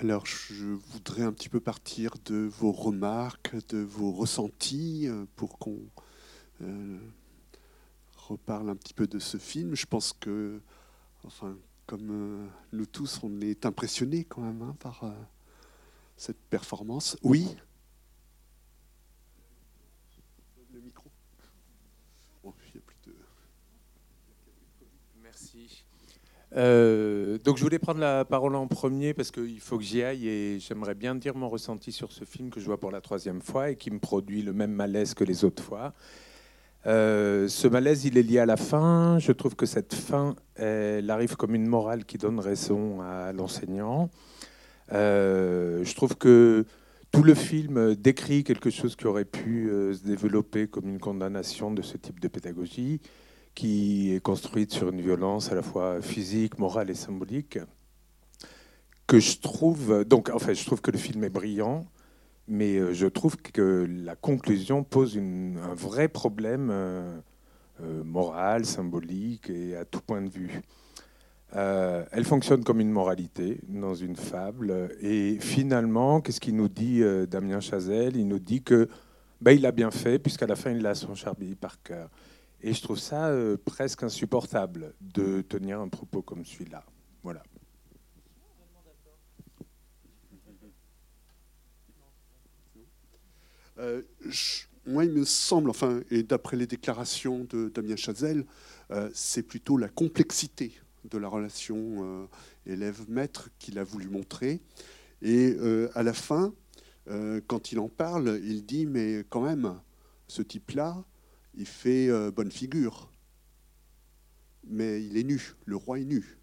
Alors, je voudrais un petit peu partir de vos remarques, de vos ressentis, euh, pour qu'on euh, reparle un petit peu de ce film. Je pense que, enfin, comme euh, nous tous, on est impressionnés quand même hein, par cette performance. Oui Le micro Merci. Euh, donc je voulais prendre la parole en premier parce qu'il faut que j'y aille et j'aimerais bien dire mon ressenti sur ce film que je vois pour la troisième fois et qui me produit le même malaise que les autres fois. Euh, ce malaise, il est lié à la fin. Je trouve que cette fin, elle arrive comme une morale qui donne raison à l'enseignant. Euh, je trouve que tout le film décrit quelque chose qui aurait pu se développer comme une condamnation de ce type de pédagogie qui est construite sur une violence à la fois physique, morale et symbolique, que je trouve, donc en fait, je trouve que le film est brillant, mais euh, je trouve que la conclusion pose un vrai problème euh, euh, moral, symbolique et à tout point de vue. elle fonctionne comme une moralité dans une fable. Et finalement, qu'est-ce qu'il nous dit Damien Chazelle? Il nous dit que ben, il a bien fait, puisqu'à la fin, il a son Charlie Parker. Et je trouve ça euh, presque insupportable de tenir un propos comme celui-là. Voilà. Euh, moi, il me semble, enfin, et d'après les déclarations de Damien Chazelle, euh, c'est plutôt la complexité de la relation élève-maître qu'il a voulu montrer. Et à la fin, quand il en parle, il dit, mais quand même, ce type-là, il fait euh, bonne figure, mais il est nu, le roi est nu.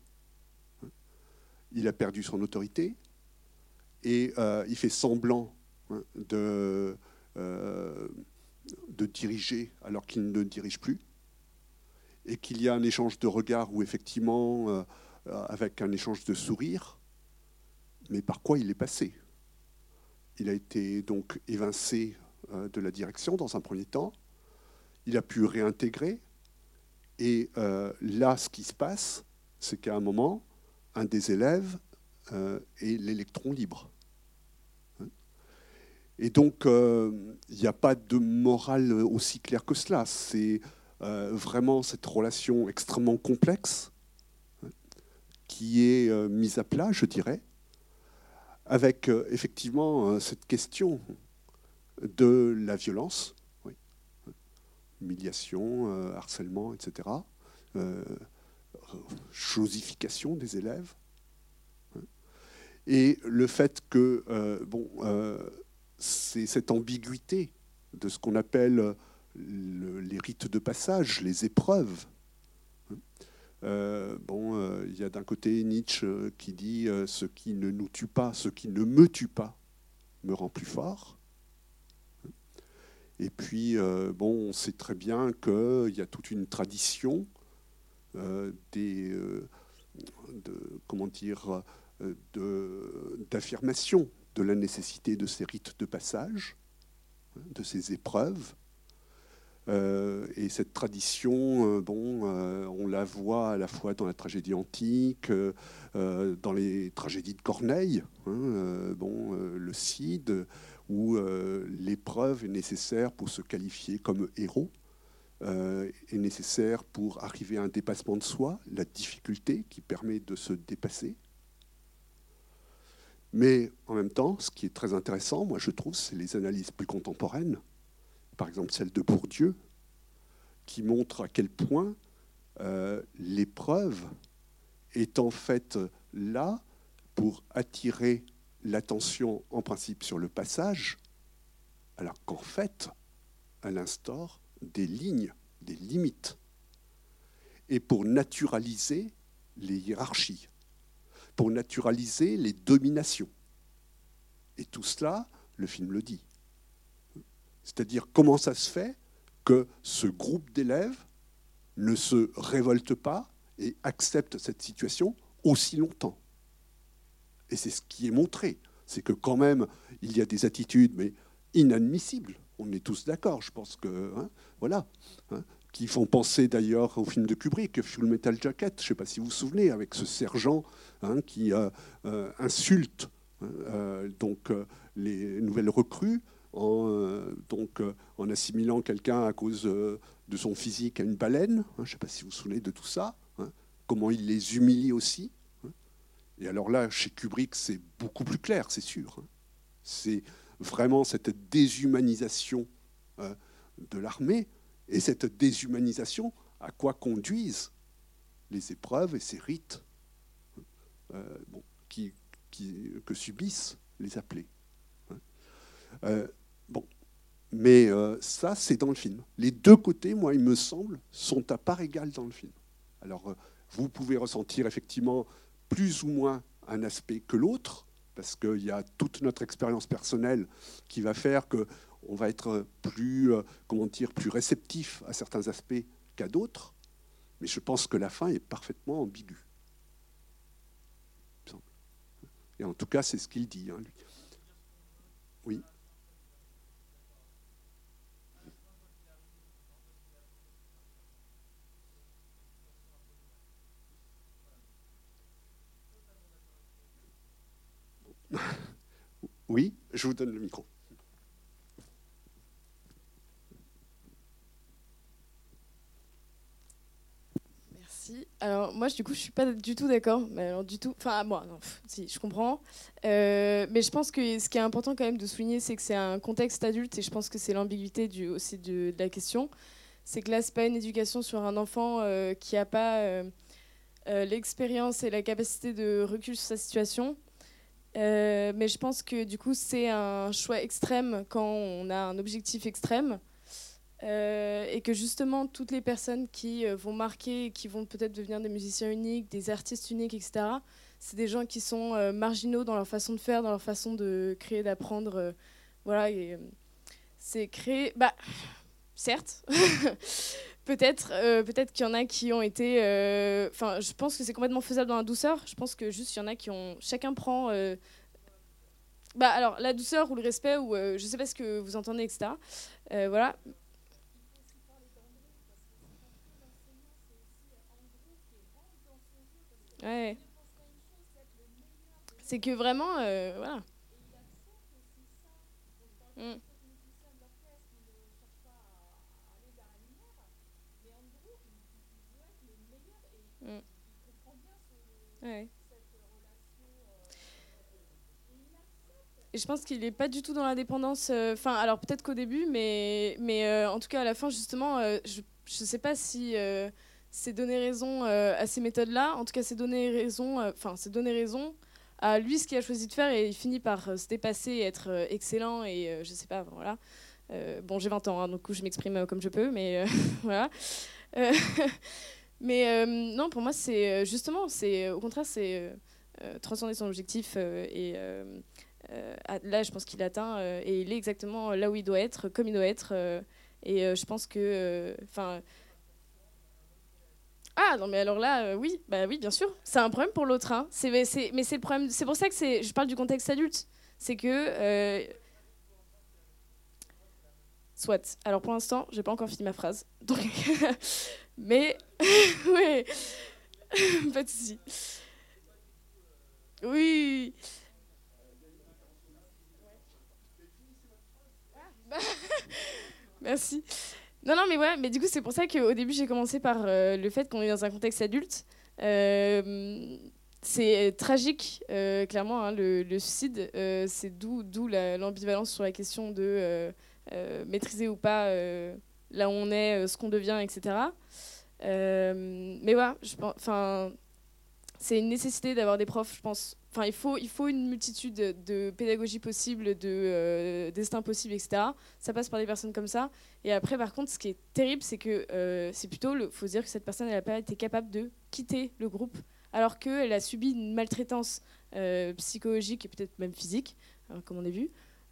Il a perdu son autorité et euh, il fait semblant hein, de, euh, de diriger alors qu'il ne dirige plus et qu'il y a un échange de regards où effectivement, avec un échange de sourires, mais par quoi il est passé? Il a été donc évincé de la direction dans un premier temps, il a pu réintégrer. Et euh, là, ce qui se passe, c'est qu'à un moment, un des élèves euh, est l'électron libre. Et donc, euh, il n'y a pas de morale aussi claire que cela. C'est vraiment cette relation extrêmement complexe hein, qui est mise à plat, je dirais, avec effectivement cette question de la violence humiliation, euh, harcèlement, etc. Euh, chosification des élèves. Et le fait que, euh, bon, c'est cette ambiguïté de ce qu'on appelle les rites de passage, les épreuves. bon, il y a d'un côté Nietzsche qui dit ce qui ne nous tue pas, ce qui ne me tue pas, me rend plus fort. Et puis, euh, bon, on sait très bien qu'il y a toute une tradition euh, des, euh, de, comment dire, d'affirmation de, la nécessité de ces rites de passage, hein, de ces épreuves. et cette tradition, bon, on la voit à la fois dans la tragédie antique, dans les tragédies de Corneille, hein, bon, le Cid, où euh, l'épreuve est nécessaire pour se qualifier comme héros, euh, est nécessaire pour arriver à un dépassement de soi, la difficulté qui permet de se dépasser. Mais en même temps, ce qui est très intéressant, moi je trouve, c'est les analyses plus contemporaines, par exemple celle de Bourdieu, qui montre à quel point euh, l'épreuve est en fait là pour attirer l'attention en principe sur le passage, alors qu'en fait, elle instaure des lignes, des limites, et pour naturaliser les hiérarchies, pour naturaliser les dominations. Et tout cela, le film le dit. C'est-à-dire comment ça se fait que ce groupe d'élèves ne se révolte pas et accepte cette situation aussi longtemps? Et c'est ce qui est montré. C'est que quand même, il y a des attitudes, mais inadmissibles. On est tous d'accord, je pense que. Hein, voilà. Hein, qui font penser d'ailleurs au film de Kubrick, Full Metal Jacket. Je ne sais pas si vous vous souvenez, avec ce sergent hein, qui euh, euh, insulte hein, donc les nouvelles recrues, en, donc, en assimilant quelqu'un à cause de son physique à une baleine. Je ne sais pas si vous vous souvenez de tout ça. Comment il les humilie aussi. Et alors là, chez Kubrick, c'est beaucoup plus clair, c'est sûr. C'est vraiment cette déshumanisation de l'armée et cette déshumanisation à quoi conduisent les épreuves et ces rites euh, qui, que subissent les appelés. Hein. Euh, bon, mais euh, ça, c'est dans le film. Les deux côtés, moi, il me semble, sont à part égale dans le film. Alors, vous pouvez ressentir effectivement plus ou moins un aspect que l'autre, parce qu'il y a toute notre expérience personnelle qui va faire que on va être plus, euh, comment dire, plus réceptif à certains aspects qu'à d'autres. Mais je pense que la fin est parfaitement ambiguë. Et en tout cas, c'est ce qu'il dit, hein, lui. Oui. Oui, je vous donne le micro. Alors moi, du coup, je suis pas du tout d'accord. Mais alors du tout, enfin moi, non, si, je comprends. Euh, mais je pense que ce qui est important quand même de souligner, c'est que c'est un contexte adulte, et je pense que c'est l'ambiguïté aussi de, la question. C'est que là, c'est pas une éducation sur un enfant euh, qui a pas euh, l'expérience et la capacité de recul sur sa situation. Mais je pense que du coup, c'est un choix extrême quand on a un objectif extrême. Euh, et que justement toutes les personnes qui euh, vont marquer, qui vont peut-être devenir des musiciens uniques, des artistes uniques, etc., c'est des gens qui sont euh, marginaux dans leur façon de faire, dans leur façon de créer, d'apprendre. voilà, c'est créer. Bah, certes, peut-être, peut-être qu'il y en a qui ont été. Enfin, je pense que c'est complètement faisable dans la douceur. Je pense que juste il y en a qui ont. Chacun prend. bah alors la douceur ou le respect ou je sais pas ce que vous entendez, etc. voilà. Ouais. C'est que vraiment, euh, voilà. Mm. Et je pense qu'il n'est pas du tout dans la dépendance. Euh, enfin, alors peut-être qu'au début, mais, mais euh, en tout cas à la fin, justement, je ne sais pas si c'est donner raison euh, à ces méthodes-là. En tout cas, c'est donner raison, euh, enfin, c'est donner raison à lui ce qu'il a choisi de faire et il finit par euh, se dépasser et être excellent et je sais pas, voilà. bon, j'ai 20 ans, hein, donc je m'exprime comme je peux, mais voilà. mais non, pour moi, c'est justement, c'est au contraire, c'est transcender son objectif et là, je pense qu'il atteint et il est exactement là où il doit être, comme il doit être. et je pense que, enfin ah non mais alors là euh, oui bah oui bien sûr c'est un problème pour l'autre hein. c'est mais c'est le problème c'est pour ça que je parle du contexte adulte c'est que euh, soit alors pour l'instant j'ai pas encore fini ma phrase donc mais oui pas de souci oui merci non, non, mais ouais, mais du coup, c'est pour ça qu'au début, j'ai commencé par euh, le fait qu'on est dans un contexte adulte. Euh, c'est tragique, euh, clairement, hein, le, suicide. c'est d'où, d'où l'ambivalence sur la question de maîtriser ou pas là où on est, ce qu'on devient, etc. mais ouais, je enfin, c'est une nécessité d'avoir des profs, je pense, Enfin, il faut, il faut une multitude de, pédagogie possible, de euh, destin possible, etc. Ça passe par des personnes comme ça. Et après, par contre, ce qui est terrible, c'est que euh, c'est plutôt, il faut dire que cette personne, n'a pas été capable de quitter le groupe, alors qu'elle a subi une maltraitance euh, psychologique et peut-être même physique, hein, comme on a vu.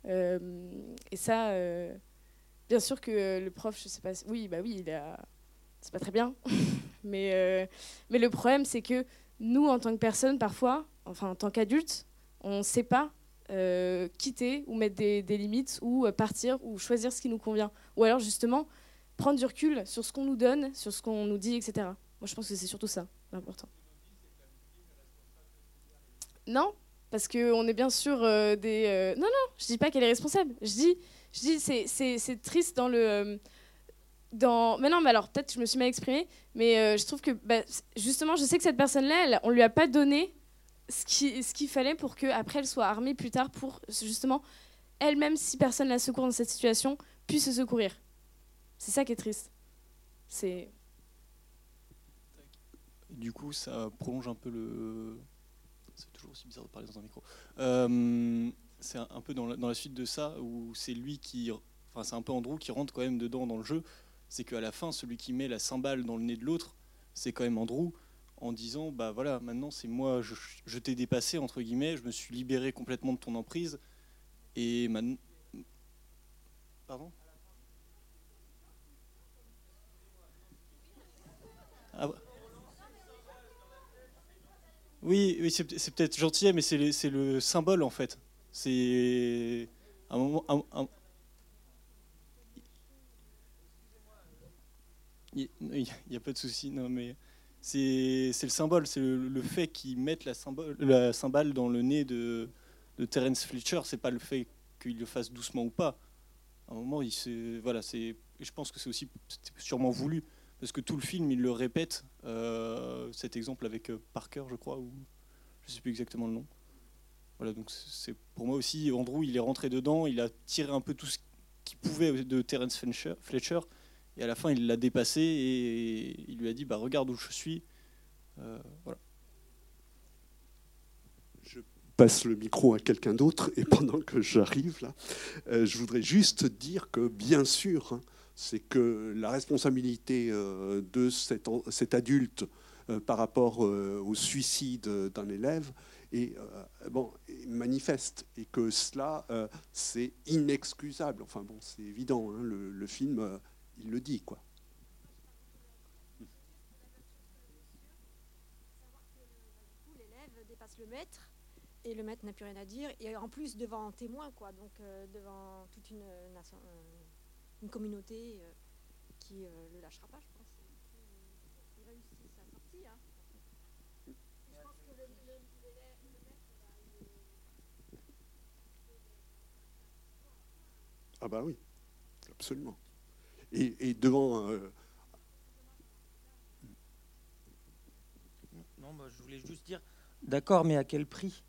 et ça, bien sûr que le prof, je sais pas, oui, bah oui, il a, c'est pas très bien, mais mais le problème, c'est que nous, en tant que personne, parfois, enfin en tant qu'adulte, on ne sait pas euh, quitter ou mettre des, limites ou euh, partir ou choisir ce qui nous convient. Ou alors justement prendre du recul sur ce qu'on nous donne, sur ce qu'on nous dit, etc. Moi je pense que c'est surtout ça l'important. Non, parce qu'on est bien sûr euh, des... euh, Non, non, je dis pas qu'elle est responsable. Je dis, je dis c'est, triste dans le... euh, dans... Mais non, mais alors peut-être que je me suis mal exprimée, mais euh, je trouve que bah, justement, je sais que cette personne-là, on lui a pas donné ce qui- ce qu'il fallait pour qu'après elle soit armée plus tard pour justement, elle-même, si personne la secourt dans cette situation, puisse se secourir. C'est ça qui est triste. C'est... Du coup, ça prolonge un peu le. C'est toujours aussi bizarre de parler dans un micro. Euh, c'est un peu dans la, suite de ça où c'est lui qui. Enfin, c'est un peu Andrew qui rentre quand même dedans dans le jeu. C'est qu'à la fin, celui qui met la cymbale dans le nez de l'autre, c'est quand même Andrew en disant Bah voilà, maintenant c'est moi, je, je t'ai dépassé, entre guillemets, je me suis libéré complètement de ton emprise. Et maintenant. Pardon? Ah, bah. Oui, oui c'est peut-être gentil, mais c'est le symbole en fait. C'est un moment. Il n'y a, pas de souci, non, mais c'est le symbole, c'est le, fait qu'ils mettent la, symbole, la cymbale dans le nez de, Terence Fletcher, c'est pas le fait qu'il le fasse doucement ou pas. À un moment, il se, voilà, c'est, je pense que c'est aussi sûrement voulu, parce que tout le film, il le répète. euh, cet exemple avec euh, Parker, je crois, ou je sais plus exactement le nom. Voilà, donc c'est pour moi aussi, Andrew, il est rentré dedans, il a tiré un peu tout ce qu'il pouvait de Terence Fletcher, et à la fin, il l'a dépassé et il lui a dit, bah regarde où je suis. Euh, voilà. Je passe le micro à quelqu'un d'autre et pendant que j'arrive là, euh, je voudrais juste dire que bien sûr, hein, c'est que la responsabilité euh, de cet, cet adulte par rapport au suicide d'un élève euh, est manifeste et que cela, euh, c'est inexcusable. Enfin bon, c'est évident, hein, le, film, euh, il le dit quoi. l'élève dépasse le maître et le maître n'a plus rien à dire. Et en plus, devant un témoin, donc devant toute une, une communauté qui euh, le lâchera pas, je pense. Il réussit sa sortie. Hein. Et je pense que le- le- l'élève- le maître, bah, il est- Ah bah oui, absolument. Et, et devant euh, Non, bah, je voulais juste dire, d'accord, mais à quel prix?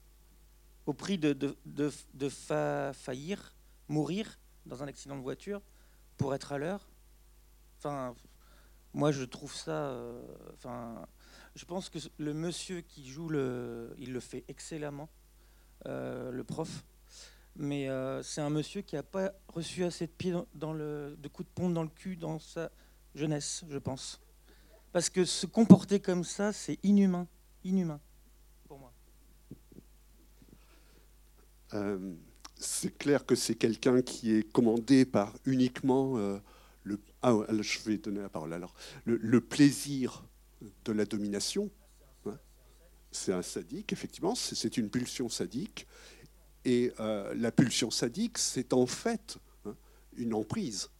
Au prix de, de, de, de fa- faillir, mourir dans un accident de voiture pour être à l'heure? Enfin, moi, je trouve ça. euh, Enfin, je pense que le monsieur qui joue le, il le fait excellemment, euh, le prof. Mais euh, c'est un monsieur qui n'a pas reçu assez de le, de coups de pompe dans le cul dans sa jeunesse, je pense. Parce que se comporter comme ça, c'est inhumain. Inhumain, pour moi. Euh, c'est clair que c'est quelqu'un qui est commandé par uniquement euh, le. Ah, je vais donner la parole alors. Le, plaisir de la domination. hein. C'est un sadique, effectivement, c'est une pulsion sadique. Et euh, la pulsion sadique, c'est en fait hein, une emprise.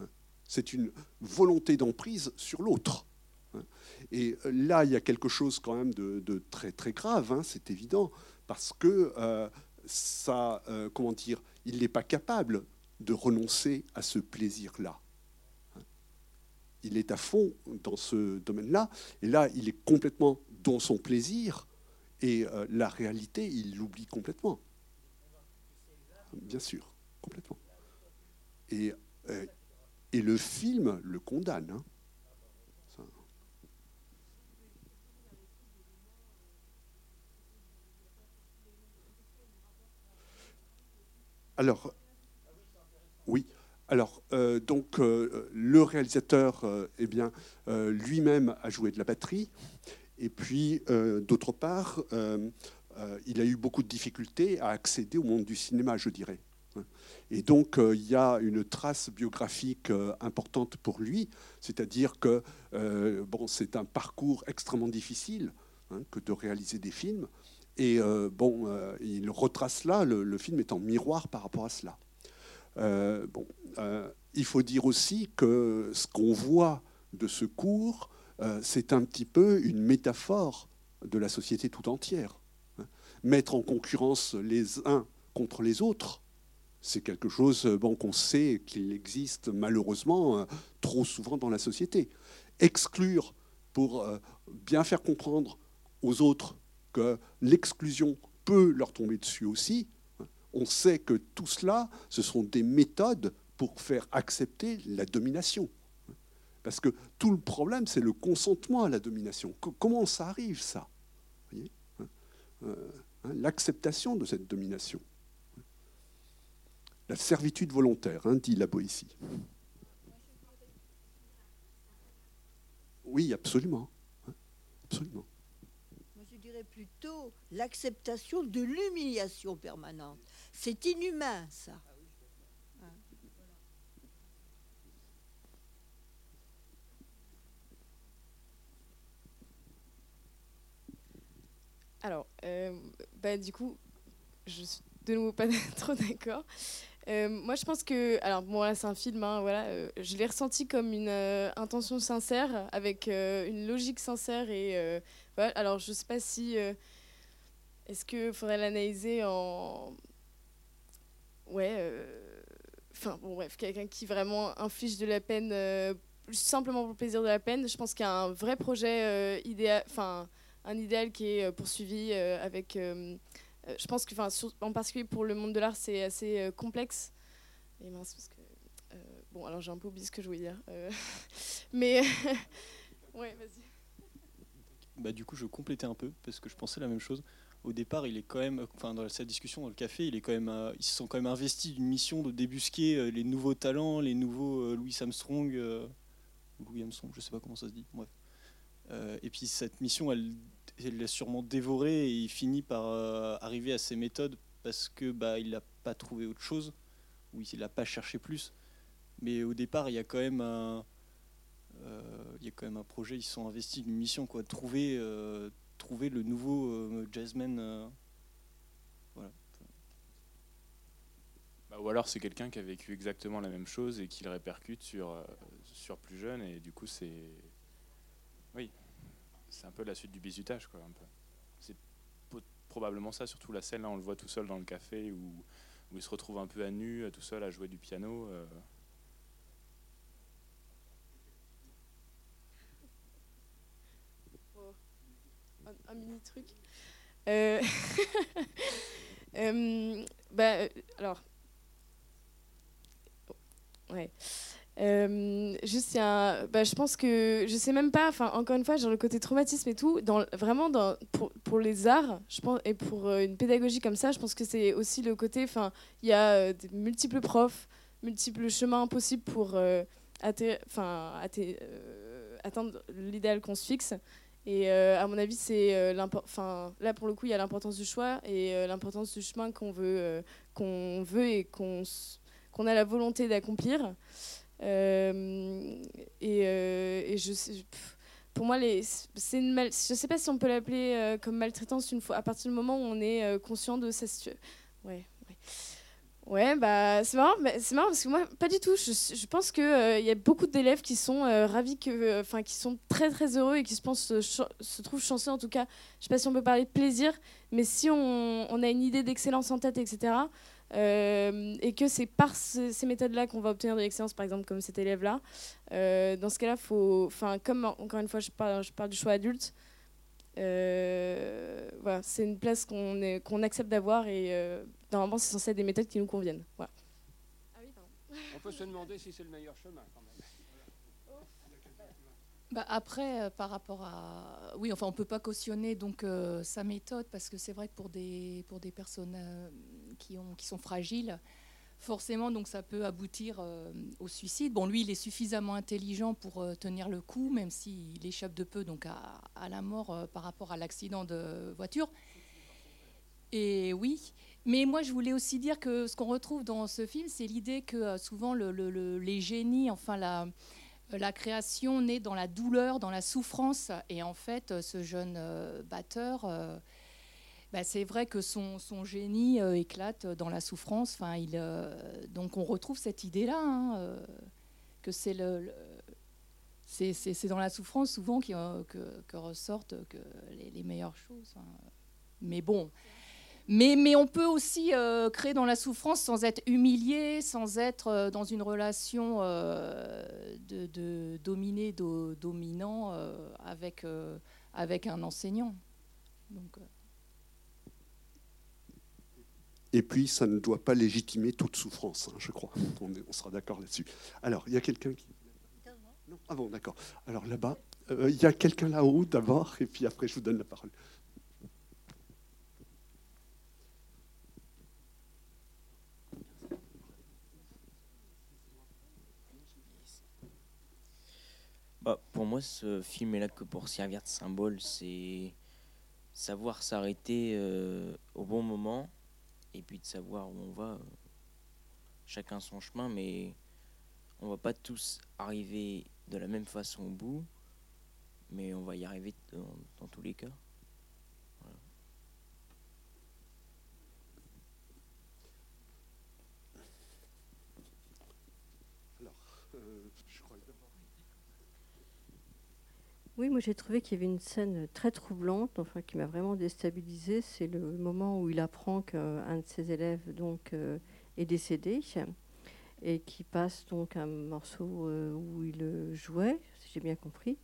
hein. C'est une volonté d'emprise sur l'autre. hein. Et là, il y a quelque chose quand même de, très très grave, c'est évident, parce que euh, ça, euh, comment dire, il n'est pas capable de renoncer à ce plaisir-là. Il est à fond dans ce domaine-là, et là, il est complètement dans son plaisir, et euh, la réalité, il l'oublie complètement. Bien sûr, complètement. Et, euh, et le film le condamne. hein. Alors, oui. Alors, euh, donc, euh, le réalisateur, eh bien, lui-même a joué de la batterie. Et puis, d'autre part, il a eu beaucoup de difficultés à accéder au monde du cinéma, je dirais. Et donc, euh, il y a une trace biographique euh, importante pour lui, c'est-à-dire que euh, bon, c'est un parcours extrêmement difficile hein, que de réaliser des films. Et euh, bon, euh, il retrace là, le, film est en miroir par rapport à cela. Euh, bon, euh, il faut dire aussi que ce qu'on voit de ce cours, euh, c'est un petit peu une métaphore de la société tout entière. Hein. mettre en concurrence les uns contre les autres, c'est quelque chose bon, qu'on sait qu'il existe malheureusement euh, trop souvent dans la société. Exclure pour euh, bien faire comprendre aux autres que l'exclusion peut leur tomber dessus aussi, on sait que tout cela, ce sont des méthodes pour faire accepter la domination. Parce que tout le problème, c'est le consentement à la domination. Comment ça arrive, ça? Hein, euh, hein, L'acceptation de cette domination. La servitude volontaire, hein, dit la Boétie. Oui, absolument. Absolument. Moi, je dirais plutôt l'acceptation de l'humiliation permanente. C'est inhumain, ça. Alors, euh, du coup, je suis de nouveau pas trop d'accord. Euh, moi, je pense que, alors bon, là, c'est un film, hein, voilà, euh, je l'ai ressenti comme une intention sincère, avec une logique sincère et voilà. Alors, je sais pas si est-ce qu'il faudrait l'analyser en, ouais, enfin bon, bref, quelqu'un qui vraiment inflige de la peine simplement pour le plaisir de la peine. Je pense qu'il y a un vrai projet idéal, enfin un idéal qui est euh, poursuivi euh, avec. Euh, je pense que, en particulier pour le monde de l'art, c'est assez complexe. Et mince, parce que. bon, alors j'ai un peu oublié ce que je voulais dire. mais. ouais, vas-y. Bah, du coup, je complétais un peu parce que je pensais la même chose. Au départ, il est quand même, enfin, dans cette discussion dans le café, il ils se sont quand même investis d'une mission de débusquer les nouveaux talents, les nouveaux Louis Armstrong, Louis Armstrong, je sais pas comment ça se dit. Bref. Et puis cette mission, elle l'a sûrement dévoré et il finit par euh, arriver à ses méthodes parce que bah il n'a pas trouvé autre chose ou il n'a pas cherché plus. Mais au départ, il y a quand même un, euh, il y a quand même un projet. Ils sont investis d'une mission quoi, trouver euh, trouver le nouveau jazzman. voilà. Bah, ou alors c'est quelqu'un qui a vécu exactement la même chose et qui le répercute sur sur plus jeune et du coup c'est oui c'est un peu la suite du bizutage, quoi. C'est probablement ça, surtout la scène là, on le voit tout seul dans le café où, il se retrouve un peu à nu, tout seul à jouer du piano. Euh. Oh, un, mini truc. Euh, euh, bah, alors, ouais. Euh, juste, bah, je pense que je sais même pas. Enfin, encore une fois, genre le côté traumatisme et tout, dans, vraiment pour, pour les arts, je pense, et pour euh, une pédagogie comme ça, je pense que c'est aussi le côté. Enfin, il y a euh, des multiples profs, multiples chemins possibles pour atteindre l'idéal qu'on se fixe. Et à mon avis, c'est là pour le coup, il y a l'importance du choix et l'importance du chemin qu'on veut, qu'on veut et qu'on a la volonté d'accomplir. Euh, et, euh, et, je pour moi, mal, je ne sais pas si on peut l'appeler euh, comme maltraitance une fois, à partir du moment où on est conscient de sa situation. Ouais, ouais. Bah, c'est marrant, c'est marrant parce que moi, pas du tout. Je, je pense qu'il il y a beaucoup d'élèves qui sont ravis, que, qui sont très très heureux et qui se, pensent, se trouvent chanceux en tout cas. Je sais pas si on peut parler de plaisir, mais si on, on a une idée d'excellence en tête, etc., euh, et que c'est par ces méthodes-là qu'on va obtenir de l'excellence, par exemple comme cet élève-là. Euh, dans ce cas-là, faut, enfin, comme encore une fois, je parle, je parle du choix adulte. Euh, voilà, c'est une place qu'on accepte d'avoir et normalement, c'est censé être des méthodes qui nous conviennent. Voilà. Ah oui, On peut se demander si c'est le meilleur chemin. Quand même. Bah après, par rapport à, oui, enfin, on peut pas cautionner donc sa méthode parce que c'est vrai que pour des pour des personnes qui, ont, qui sont fragiles, forcément, donc ça peut aboutir euh, au suicide. Bon, lui, il est suffisamment intelligent pour euh, tenir le coup, même s'il échappe de peu donc à, à la mort euh, par rapport à l'accident de voiture. Et oui, mais moi, je voulais aussi dire que ce qu'on retrouve dans ce film, c'est l'idée que souvent le, les génies, enfin la, la création naît dans la douleur, dans la souffrance. Et en fait, ce jeune batteur bah, c'est vrai que son, génie euh, éclate dans la souffrance. Euh, donc on retrouve cette idée-là, hein, euh, que c'est dans la souffrance souvent que, ressortent les, meilleures choses. Hein. Mais bon, Mais, mais on peut aussi euh, créer dans la souffrance sans être humilié, sans être euh, dans une relation euh, de, de dominé, do- dominant euh, avec, euh, avec un enseignant. Donc, euh, Et puis, ça ne doit pas légitimer toute souffrance, hein, je crois. On, est- on sera d'accord là-dessus. Alors, il y a quelqu'un qui... Non Ah bon, d'accord. Alors là-bas, euh, il y a quelqu'un là-haut d'abord, et puis après, je vous donne la parole. Bah, pour moi, ce film est là que pour servir de symbole. C'est savoir s'arrêter euh, au bon moment et puis de savoir où on va. euh, chacun son chemin, mais on va pas tous arriver de la même façon au bout, mais on va y arriver dans, dans tous les cas. Alors, euh, je crois que d'abord- Oui, moi j'ai trouvé qu'il y avait une scène très troublante, enfin qui m'a vraiment déstabilisée. C'est le moment où il apprend qu'un de ses élèves donc euh, est décédé et qui passe donc un morceau euh, où il euh, jouait, si j'ai bien compris.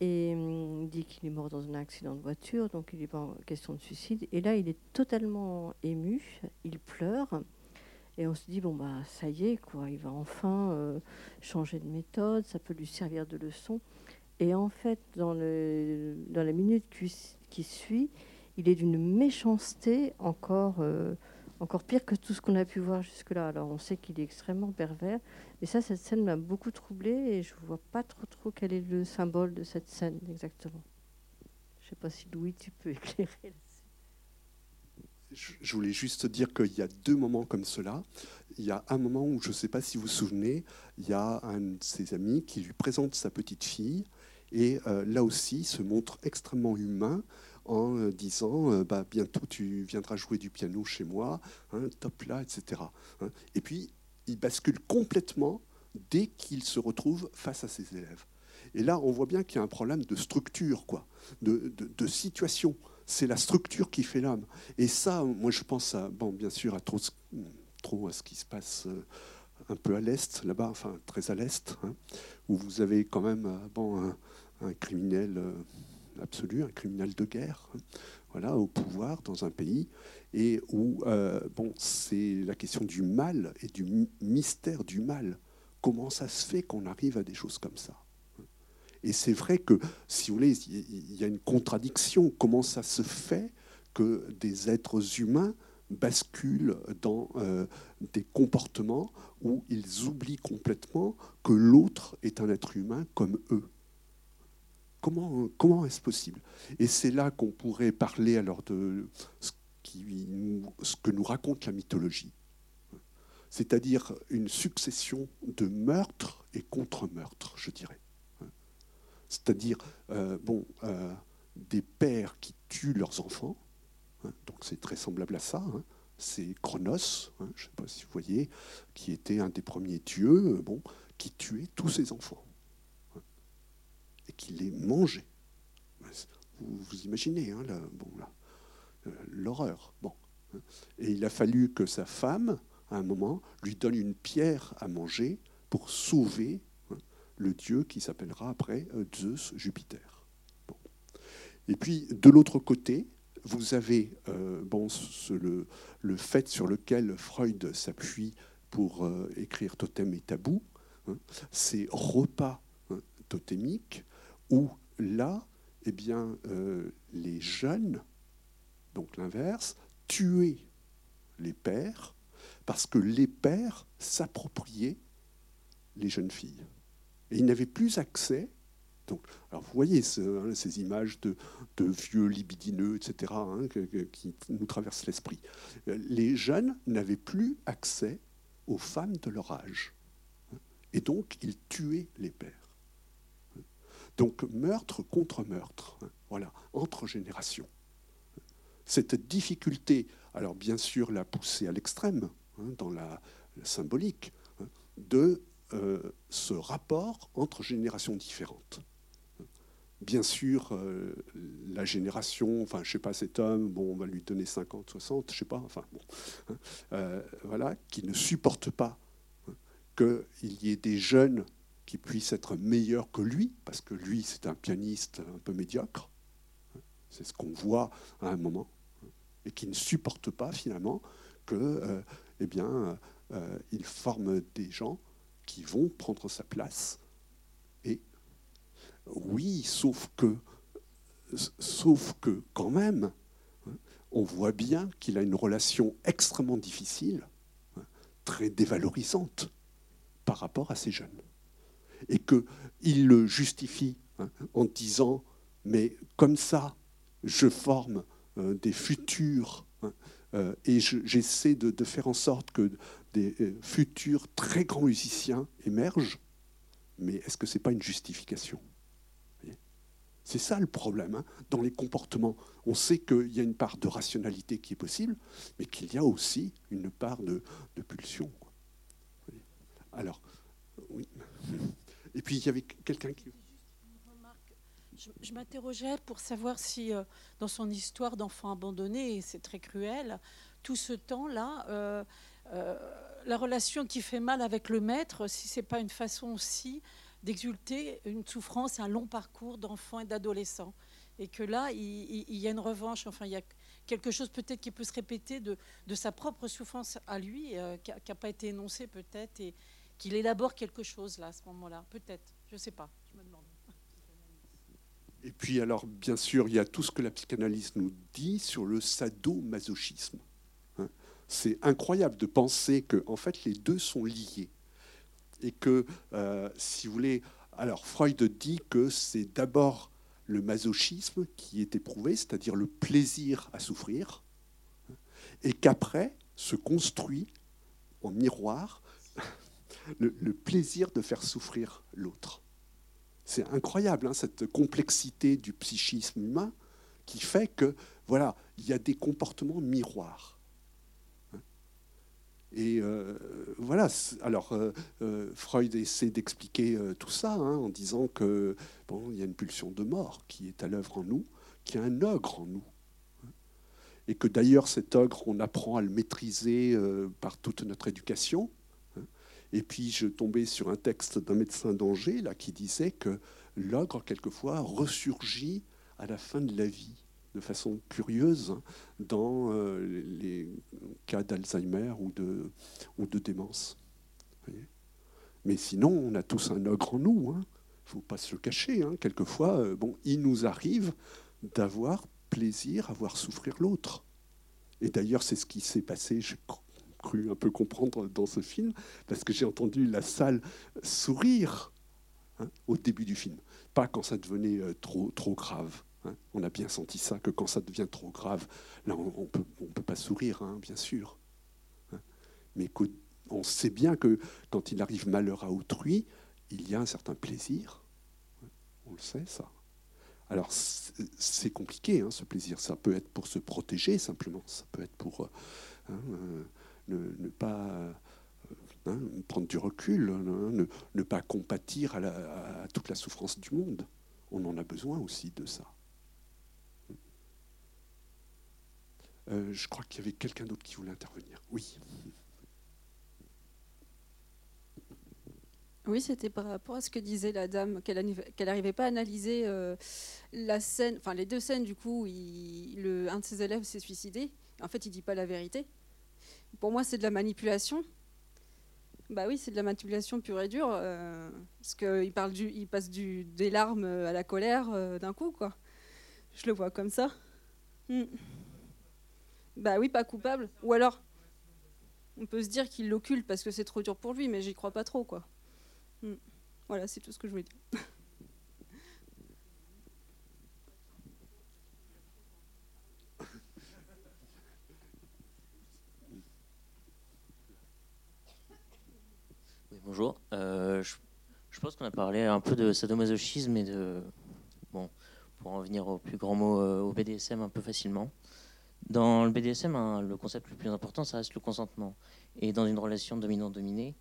Et hum, il dit qu'il est mort dans un accident de voiture, donc il n'est pas en question de suicide. Et là, il est totalement ému, il pleure. Et on se dit, bon, bah, ça y est, quoi, il va enfin changer de méthode, ça peut lui servir de leçon. Et en fait, dans, la minute qui, suit, il est d'une méchanceté encore, euh, encore pire que tout ce qu'on a pu voir jusque-là. Alors, on sait qu'il est extrêmement pervers. Mais ça, cette scène m'a beaucoup troublée et je ne vois pas trop, trop quel est le symbole de cette scène exactement. Je ne sais pas si Louis, tu peux éclairer je voulais juste dire qu'il y a deux moments comme cela. Il y a un moment où, je ne sais pas si vous vous souvenez, il y a un de ses amis qui lui présente sa petite fille. Et euh, là aussi, il se montre extrêmement humain en euh, disant euh, bah, Bientôt, tu viendras jouer du piano chez moi, hein, top là, etc. hein. Et puis, il bascule complètement dès qu'il se retrouve face à ses élèves. Et là, on voit bien qu'il y a un problème de structure, quoi, de, situation. C'est la structure qui fait l'homme. Et ça, moi, je pense bon, bien sûr, à trop, trop à ce qui se passe un peu à l'est, là-bas, enfin très à l'est, hein, où vous avez quand même bon, un criminel euh, absolu, un criminel de guerre, hein, voilà, au pouvoir dans un pays, et où euh, bon, c'est la question du mal et du my- mystère du mal. Comment ça se fait qu'on arrive à des choses comme ça et c'est vrai que, si vous voulez, il y a une contradiction. Comment ça se fait que des êtres humains basculent dans euh, des comportements où ils oublient complètement que l'autre est un être humain comme eux? Comment, est-ce possible? Et c'est là qu'on pourrait parler alors de ce, que nous raconte la mythologie, c'est-à-dire une succession de meurtres et contre-meurtres, je dirais c'est-à-dire euh, bon, euh, des pères qui tuent leurs enfants. hein, donc c'est très semblable à ça. hein. C'est Chronos, hein, je ne sais pas si vous voyez, qui était un des premiers dieux, euh, bon, qui tuait tous ses enfants et qui les mangeait. Vous, imaginez hein, euh, l'horreur. Bon, hein. Et il a fallu que sa femme, à un moment, lui donne une pierre à manger pour sauver hein, le dieu qui s'appellera après euh, Zeus Jupiter. Et puis, de l'autre côté, vous avez euh, bon, le, fait sur lequel Freud s'appuie pour écrire Totem et Tabou, hein, ces repas totémiques où là, eh bien, euh, les jeunes, donc l'inverse, tuaient les pères parce que les pères s'appropriaient les jeunes filles. Et ils n'avaient plus accès. Donc, alors vous voyez hein, ces images de, vieux libidineux, etc., hein, qui nous traversent l'esprit. Les jeunes n'avaient plus accès aux femmes de leur âge. Et donc, ils tuaient les pères. Donc, meurtre contre meurtre, hein, voilà, entre générations. Cette difficulté, alors bien sûr, l'a poussée à l'extrême, hein, dans la, symbolique, hein, de euh, ce rapport entre générations différentes. bien sûr, euh, la génération, enfin, je sais pas, cet homme, bon, on va lui donner 50, 60, je sais pas, enfin, bon, euh, voilà, qui ne supporte pas qu'il y ait des jeunes qui puissent être meilleurs que lui, parce que lui, c'est un pianiste un peu médiocre, c'est ce qu'on voit à un moment, et qui ne supporte pas finalement que, euh, eh bien, il forme des gens qui vont prendre sa place. Oui, sauf que, sauf que quand même, on voit bien qu'il a une relation extrêmement difficile, très dévalorisante par rapport à ces jeunes. Et qu'il le justifie hein, en disant, mais comme ça, je forme euh, des futurs hein, euh, et j'essaie de, faire en sorte que des euh, futurs très grands musiciens émergent, mais est-ce que ce n'est pas une justification? C'est ça le problème. Hein. Dans les comportements, on sait qu'il y a une part de rationalité qui est possible, mais qu'il y a aussi une part de, pulsion. Alors, oui. Et puis, il y avait quelqu'un qui... Je, m'interrogeais pour savoir si, euh, dans son histoire d'enfant abandonné, et c'est très cruel, tout ce temps-là, euh, euh, la relation qui fait mal avec le maître, si c'est pas une façon aussi d'exulter une souffrance, un long parcours d'enfants et d'adolescents. Et que là, il, y a une revanche, enfin, il y a quelque chose peut-être qui peut se répéter de, sa propre souffrance à lui, qui n'a pas été énoncé peut-être, qu'il élabore quelque chose là, à ce moment-là. Peut-être, je ne sais pas, je me demande. Et puis alors, bien sûr, il y a tout ce que la psychanalyse nous dit sur le sadomasochisme. Hein. C'est incroyable de penser que, en fait, les deux sont liés et que, euh, si vous voulez, alors Freud dit que c'est d'abord le masochisme qui est éprouvé, c'est-à-dire le plaisir à souffrir, et qu'après se construit en miroir le, plaisir de faire souffrir l'autre. C'est incroyable, hein, cette complexité du psychisme humain qui fait que, voilà, il y a des comportements miroirs. Et euh, voilà, alors euh, euh, Freud essaie d'expliquer tout ça hein, en disant que bon, il y a une pulsion de mort qui est à l'œuvre en nous, qui a un ogre en nous, et que d'ailleurs cet ogre, on apprend à le maîtriser par toute notre éducation. Et puis je tombais sur un texte d'un médecin d'Angers là qui disait que l'ogre quelquefois ressurgit à la fin de la vie de façon curieuse dans euh, les cas d'Alzheimer ou de, démence. Mais sinon, on a tous un ogre en nous. Il hein. ne faut pas se le cacher. Hein. Quelquefois, euh, bon, il nous arrive d'avoir plaisir à voir souffrir l'autre. Et d'ailleurs, c'est ce qui s'est passé, j'ai cru un peu comprendre dans ce film, parce que j'ai entendu la salle sourire hein, au début du film. Pas quand ça devenait euh, trop, trop grave. Hein. On a bien senti ça, que quand ça devient trop grave, là, on ne peut, on peut, pas sourire, hein, bien sûr. Mais on sait bien que quand il arrive malheur à autrui, il y a un certain plaisir. On le sait, ça. Alors, c'est compliqué, ce plaisir. Ça peut être pour se protéger, simplement. Ça peut être pour euh, ne, pas... Euh, prendre du recul, ne, pas compatir à toute la souffrance du monde. On en a besoin aussi de ça. Euh, je crois qu'il y avait quelqu'un d'autre qui voulait intervenir. Oui. Oui, c'était par rapport à ce que disait la dame, qu'elle n'arrivait pas à analyser euh, la scène, enfin les deux scènes du coup, le, un de ses élèves s'est suicidé. En fait, il dit pas la vérité. Pour moi, c'est de la manipulation. Bah oui, c'est de la manipulation pure et dure, euh, parce qu'il parle du, il passe du, des larmes à la colère d'un coup, quoi. Je le vois comme ça. Hmm. Bah oui, pas coupable. Ou alors, on peut se dire qu'il l'occulte parce que c'est trop dur pour lui, mais j'y crois pas trop, quoi. Hmm. Voilà, c'est tout ce que je voulais dire. bonjour. Euh, je, pense qu'on a parlé un peu de sadomasochisme et de. Bon, pour en venir au plus grand mot, euh, au BDSM un peu facilement. Dans le BDSM, hein, le concept le plus important, ça reste le consentement. Et dans une relation dominant-dominé,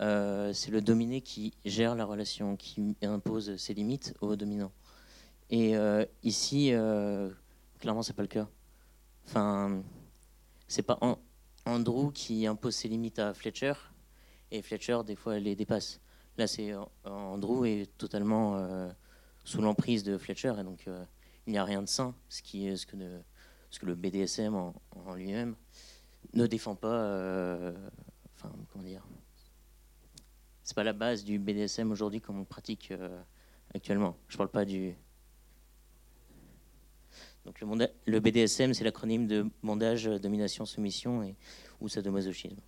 euh, c'est le dominé qui gère la relation, qui impose ses limites au dominant. Et ici, clairement, c'est pas le cas. Enfin, c'est pas An- Andrew qui impose ses limites à Fletcher, et Fletcher, des fois, les dépasse. Là, c'est Andrew est totalement euh, sous l'emprise de Fletcher, et donc euh, il n'y a rien de sain, ce, qui ce, que, ce que le BDSM en, lui-même ne défend pas. euh, Enfin, comment dire C'est pas la base du BDSM aujourd'hui comme on le pratique actuellement. Je parle pas du. Donc le, BDSM, c'est l'acronyme de bondage, domination, soumission et ou sadomasochisme.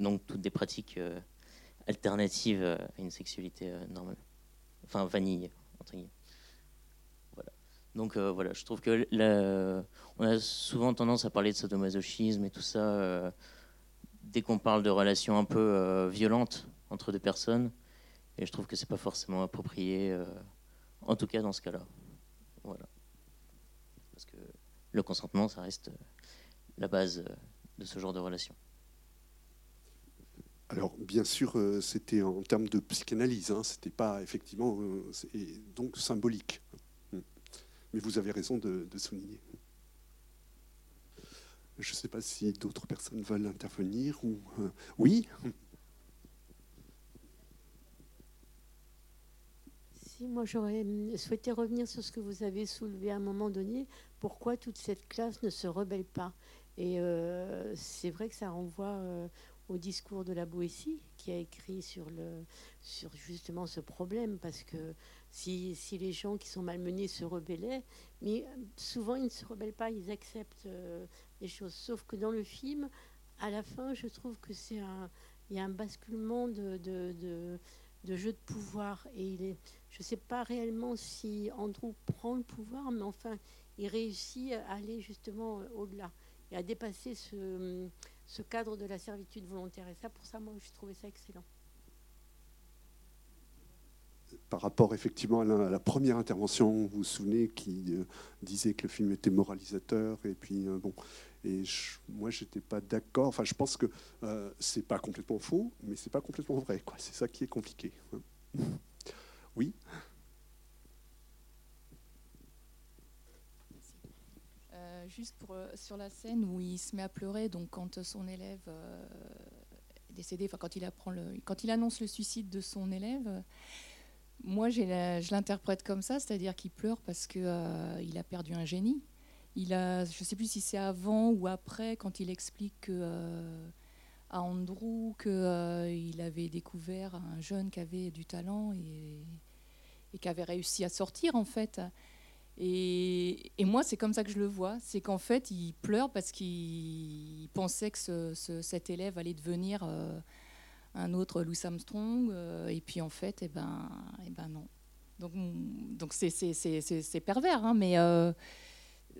Donc toutes des pratiques euh, alternatives euh, à une sexualité euh, normale. Enfin vanille entre guillemets. Voilà. Donc voilà, je trouve que on a souvent tendance à parler de sadomasochisme et tout ça dès qu'on parle de relations un peu violentes entre deux personnes. Et je trouve que c'est pas forcément approprié, en tout cas dans ce cas-là. Voilà. Parce que le consentement, ça reste la base de ce genre de relation. Alors, bien sûr, euh, c'était en termes de psychanalyse, hein, c'était pas effectivement, euh, donc symbolique. Mm. Mais vous avez raison de, souligner. Je ne sais pas si d'autres personnes veulent intervenir ou euh, oui. Si, moi j'aurais souhaité revenir sur ce que vous avez soulevé à un moment donné. Pourquoi toute cette classe ne se rebelle pas? Et c'est vrai que ça renvoie au discours de la Boétie qui a écrit sur, le, sur justement ce problème. Parce que si, si les gens qui sont malmenés se rebellaient, mais souvent ils ne se rebellent pas, ils acceptent euh, les choses. Sauf que dans le film, à la fin, je trouve que c'est un, il y a un basculement de, de, de, de jeu de pouvoir. Et il est, je ne sais pas réellement si Andrew prend le pouvoir, mais enfin, il réussit à aller justement euh, au-delà et à dépasser ce, cadre de la servitude volontaire. Et ça, pour ça, moi, j'ai trouvé ça excellent. Par rapport effectivement à la, première intervention, vous vous souvenez, qui euh, disait que le film était moralisateur, et puis euh, bon, et je- moi j'étais pas d'accord. Enfin, je pense que euh, c'est pas complètement faux, mais c'est pas complètement vrai. C'est ça qui est compliqué. hein. Oui. Euh, juste euh, sur la scène où il se met à pleurer, donc quand son élève euh, est décédé, enfin quand il apprend le, quand il annonce le suicide de son élève, moi je l'interprète comme ça, c'est-à-dire qu'il pleure parce que euh, il a perdu un génie. Il a, je sais plus si c'est avant ou après, quand il explique que, à Andrew qu'il avait découvert un jeune qui avait du talent et, et qui avait réussi à sortir en fait. Et, moi, c'est comme ça que je le vois. C'est qu'en fait, il pleure parce qu'il pensait que ce- ce- cet élève allait devenir euh, un autre Louis Armstrong. euh, et puis en fait, eh ben, eh ben non. Donc, donc c'est, pervers, hein, mais euh,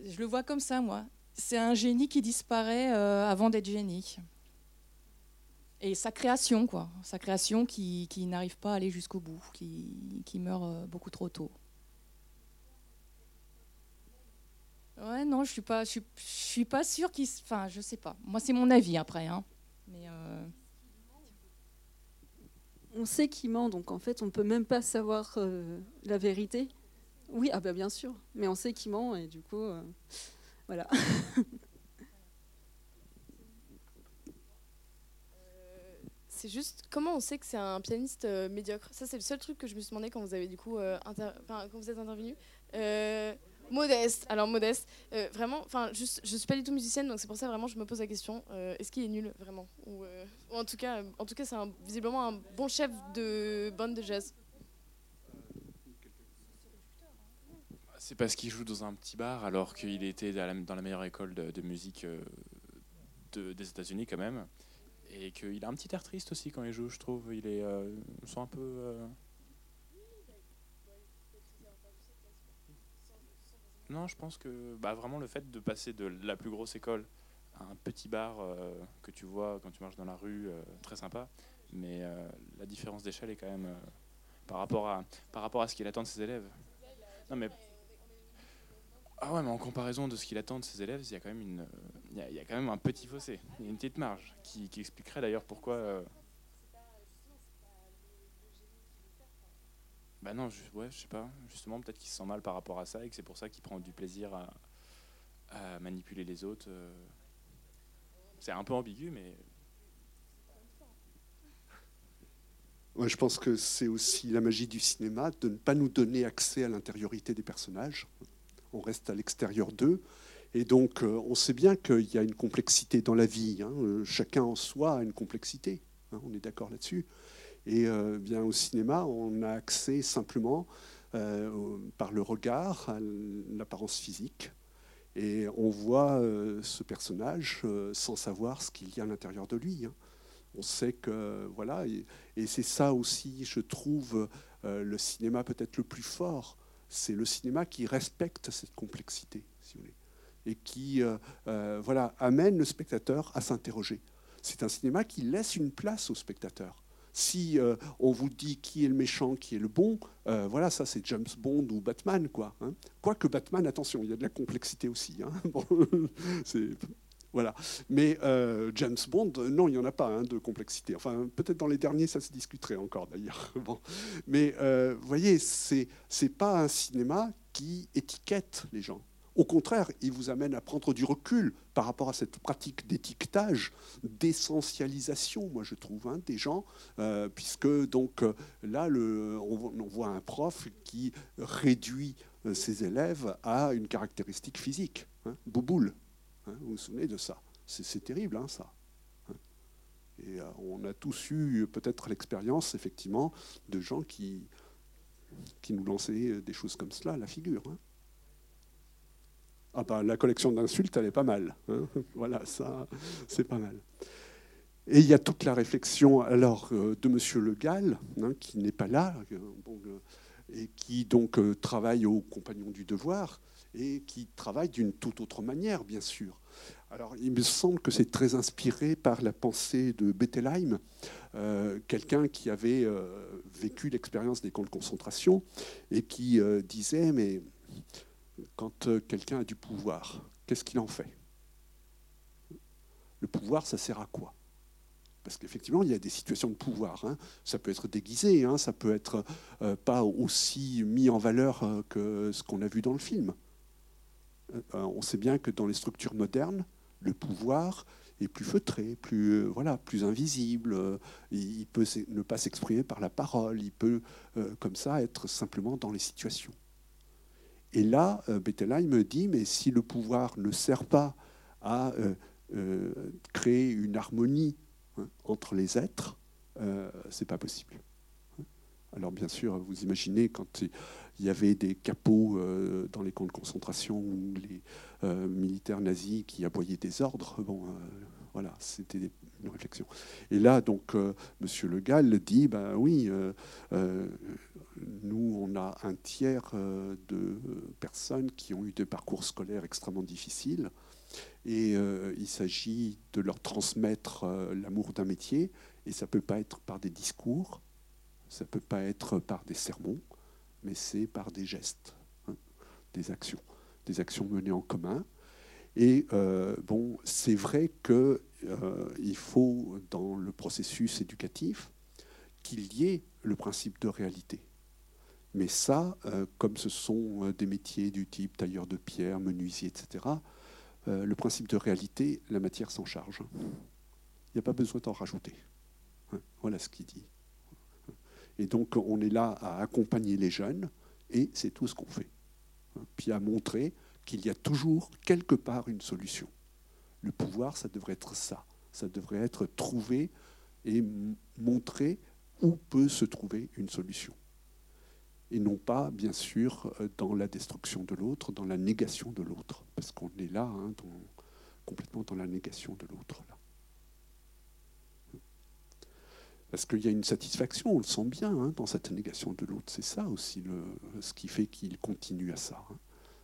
je le vois comme ça, moi. C'est un génie qui disparaît avant d'être génie. Et sa création, quoi. Sa création qui, n'arrive pas à aller jusqu'au bout, qui, meurt beaucoup trop tôt. Ouais, non, je suis pas, je suis, je suis pas sûre qu'il, se- enfin, je sais pas. Moi, c'est mon avis après, hein. Mais euh, On sait qu'il ment, donc en fait, on ne peut même pas savoir euh, la vérité. Oui, ah bah bien sûr, mais on sait qu'il ment et du coup, euh, voilà. C'est juste comment on sait que c'est un pianiste euh, médiocre? Ça, c'est le seul truc que je me suis demandé quand vous avez du coup, euh, inter- enfin, quand vous êtes intervenu. Modeste. Alors modeste. Euh, vraiment. Enfin, juste, je suis pas du tout musicienne, donc c'est pour ça vraiment je me pose la question. euh, Est-ce qu'il est nul vraiment? Ou, euh, en tout cas, en tout cas, c'est visiblement un bon chef de bande de jazz. C'est parce qu'il joue dans un petit bar alors qu'il était dans la, meilleure école de, musique de- des États-Unis quand même. Et qu'il a un petit air triste aussi quand il joue, je trouve. Il est, sent un peu. Non, je pense que bah, vraiment le fait de passer de la plus grosse école à un petit bar euh, que tu vois quand tu marches dans la rue, euh, très sympa. Mais euh, la différence d'échelle est quand même par, rapport à, par rapport à ce qu'il attend de ses élèves. Non, mais ah ouais, mais en comparaison de ce qu'il attend de ses élèves, il y a quand même une, il y a, quand même un petit fossé, une petite marge qui expliquerait d'ailleurs pourquoi. Bah non, je, ouais, je sais pas. Justement, peut-être qu'il se sent mal par rapport à ça et que c'est pour ça qu'il prend du plaisir à, manipuler les autres. euh. C'est un peu ambigu, mais Ouais, je pense que c'est aussi la magie du cinéma de ne pas nous donner accès à l'intériorité des personnages. On reste à l'extérieur d'eux. Et donc, euh, on sait bien qu'il y a une complexité dans la vie. hein. Euh, Chacun en soi a une complexité. hein, on est d'accord là-dessus. Et euh, bien au cinéma, on a accès simplement euh, par le regard à l'apparence physique. Et on voit euh, ce personnage sans savoir ce qu'il y a à l'intérieur de lui. hein. On sait que voilà, et, c'est ça aussi, je trouve, le cinéma peut-être le plus fort. C'est le cinéma qui respecte cette complexité, si vous voulez, et qui voilà amène le spectateur à s'interroger. C'est un cinéma qui laisse une place au spectateur. Si euh, on vous dit qui est le méchant, qui est le bon, euh, voilà, ça c'est James Bond ou Batman, quoi. hein. Quoique Batman, attention, il y a de la complexité aussi. hein. Voilà. Mais euh, James Bond, non, il n'y en a pas hein, de complexité. Enfin, peut-être dans les derniers, ça se discuterait encore d'ailleurs. Mais vous voyez, c'est c'est pas un cinéma qui étiquette les gens. Au contraire, il vous amène à prendre du recul par rapport à cette pratique d'étiquetage, d'essentialisation, moi je trouve, hein, des gens, euh, puisque donc euh, là, le, on, vo- on voit un prof qui réduit euh, ses élèves à une caractéristique physique, hein, bouboule. Hein, vous vous souvenez de ça? C'est terrible, ça. Et on a tous eu peut-être l'expérience, effectivement, de gens qui, qui nous lançaient des choses comme cela à la figure. Ah bah, la collection d'insultes, elle est pas mal. hein. Voilà, ça, c'est pas mal. Et il y a toute la réflexion alors euh, de Monsieur Le Gall, hein, qui n'est pas là, euh, euh, et qui donc travaille au Compagnon du Devoir, et qui travaille d'une toute autre manière, bien sûr. Alors, il me semble que c'est très inspiré par la pensée de Bettelheim, quelqu'un qui avait vécu l'expérience des camps de concentration et qui disait, mais quand euh, quelqu'un a du pouvoir, qu'est-ce qu'il en fait? Le pouvoir, ça sert à quoi? Parce qu'effectivement, il y a des situations de pouvoir. hein. Ça peut être déguisé, hein, ça peut être euh, pas aussi mis en valeur euh, que ce qu'on a vu dans le film. On sait bien que dans les structures modernes, le pouvoir est plus feutré, plus, voilà, plus invisible. il peut ne pas s'exprimer par la parole, il peut comme ça être simplement dans les situations. Et là, euh, Bettelheim me dit, mais si le pouvoir ne sert pas à euh, euh, créer une harmonie hein, entre les êtres, c'est pas possible. Alors bien sûr, vous imaginez quand il y avait des capots dans les camps de concentration ou les militaires nazis qui aboyaient des ordres, bon, voilà, c'était une réflexion. Et là, donc, Monsieur Le Gall dit, ben oui, nous, on a un tiers euh, de personnes qui ont eu des parcours scolaires extrêmement difficiles. Et euh, il s'agit de leur transmettre euh, l'amour d'un métier. Et ça ne peut pas être par des discours, ça ne peut pas être par des sermons, mais c'est par des gestes, hein, des actions, des actions menées en commun. Et bon, c'est vrai qu'il faut, dans le processus éducatif, qu'il y ait le principe de réalité. Mais ça, euh, comme ce sont euh, des métiers du type tailleur de pierre, menuisier, etc., euh, le principe de réalité, la matière s'en charge. Il n'y a pas besoin d'en rajouter. Hein, Voilà ce qu'il dit. Et donc, on est là à accompagner les jeunes, et c'est tout ce qu'on fait. Hein, Puis à montrer qu'il y a toujours quelque part une solution. Le pouvoir, ça devrait être ça. Ça devrait être trouver et montrer où peut se trouver une solution. Et non pas, bien sûr, euh, dans la destruction de l'autre, dans la négation de l'autre. Parce qu'on est là, hein, complètement dans la négation de l'autre. Parce qu'il y a une satisfaction, on le sent bien, hein, dans cette négation de l'autre. C'est ça aussi ce qui fait qu'il continue à ça. hein.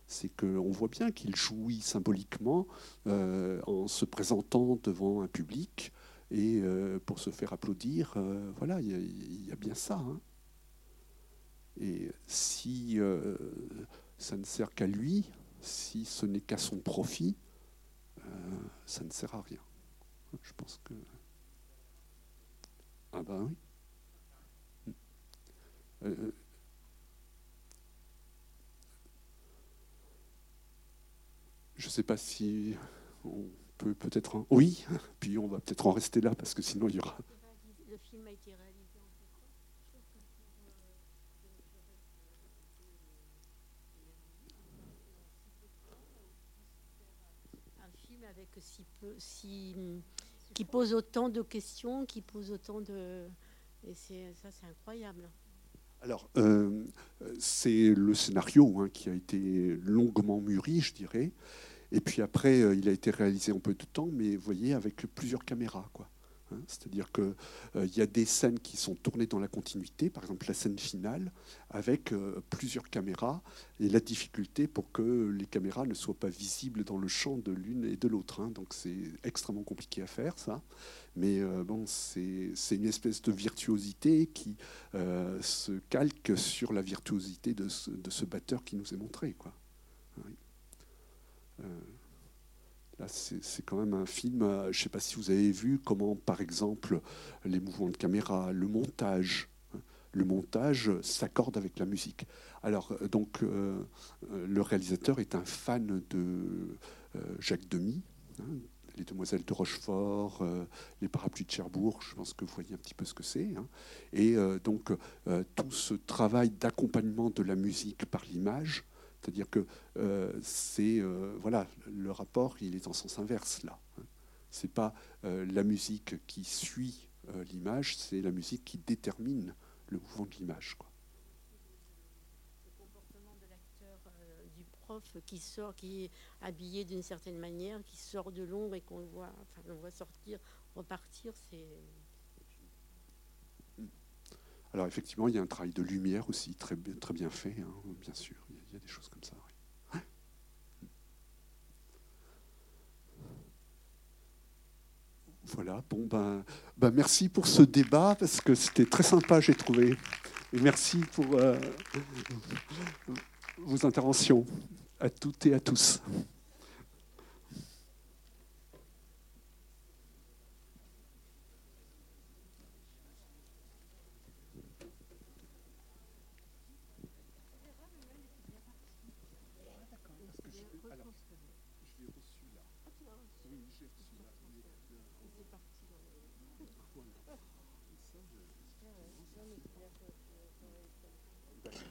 C'est qu'on voit bien qu'il jouit symboliquement euh, en se présentant devant un public et euh, pour se faire applaudir. voilà, il y, a- bien ça. Et si euh, ça ne sert qu'à lui, si ce n'est qu'à son profit, euh, ça ne sert à rien. Je pense que. Ah ben oui. Euh, je ne sais pas si on peut peut-être... Oui, puis on va peut-être en rester là parce que sinon il y aura... qui pose autant de questions, qui pose autant de. Et ça, c'est incroyable. Alors, euh, c'est le scénario hein, qui a été longuement mûri, je dirais. Et puis après, euh, il a été réalisé en peu de temps, mais vous voyez, avec plusieurs caméras. Quoi. Hein, C'est-à-dire qu'il y a des scènes qui sont tournées dans la continuité, par exemple la scène finale, avec euh, plusieurs caméras, et la difficulté pour que les caméras ne soient pas visibles dans le champ de l'une et de l'autre. hein. Donc c'est extrêmement compliqué à faire, ça. Mais euh, bon, c'est une espèce de virtuosité qui euh, se calque sur la virtuosité de ce, de ce batteur qui nous est montré. Quoi. Oui. C'est quand même un film, euh, je ne sais pas si vous avez vu comment, par exemple, les mouvements de caméra, le montage, hein, le montage s'accorde avec la musique. Alors, euh, donc, euh, le réalisateur est un fan de Jacques Demy, hein, Les Demoiselles de Rochefort, Les Parapluies de Cherbourg, je pense que vous voyez un petit peu ce que c'est. hein. Et donc, tout ce travail d'accompagnement de la musique par l'image, c'est-à-dire que euh, c'est euh, voilà le rapport il est en sens inverse là. C'est pas euh, la musique qui suit l'image, c'est la musique qui détermine le mouvement de l'image. Le comportement de l'acteur, du prof qui sort, qui est habillé d'une certaine manière, qui sort de l'ombre et qu'on le voit, enfin, on le voit sortir, repartir, c'est. Alors effectivement, il y a un travail de lumière aussi très, bien- très bien fait, hein, bien sûr. Il y, a, des choses comme ça. Voilà, bon ben, ben merci pour ce débat parce que c'était très sympa, j'ai trouvé. Et merci pour euh, vos interventions à toutes et à tous.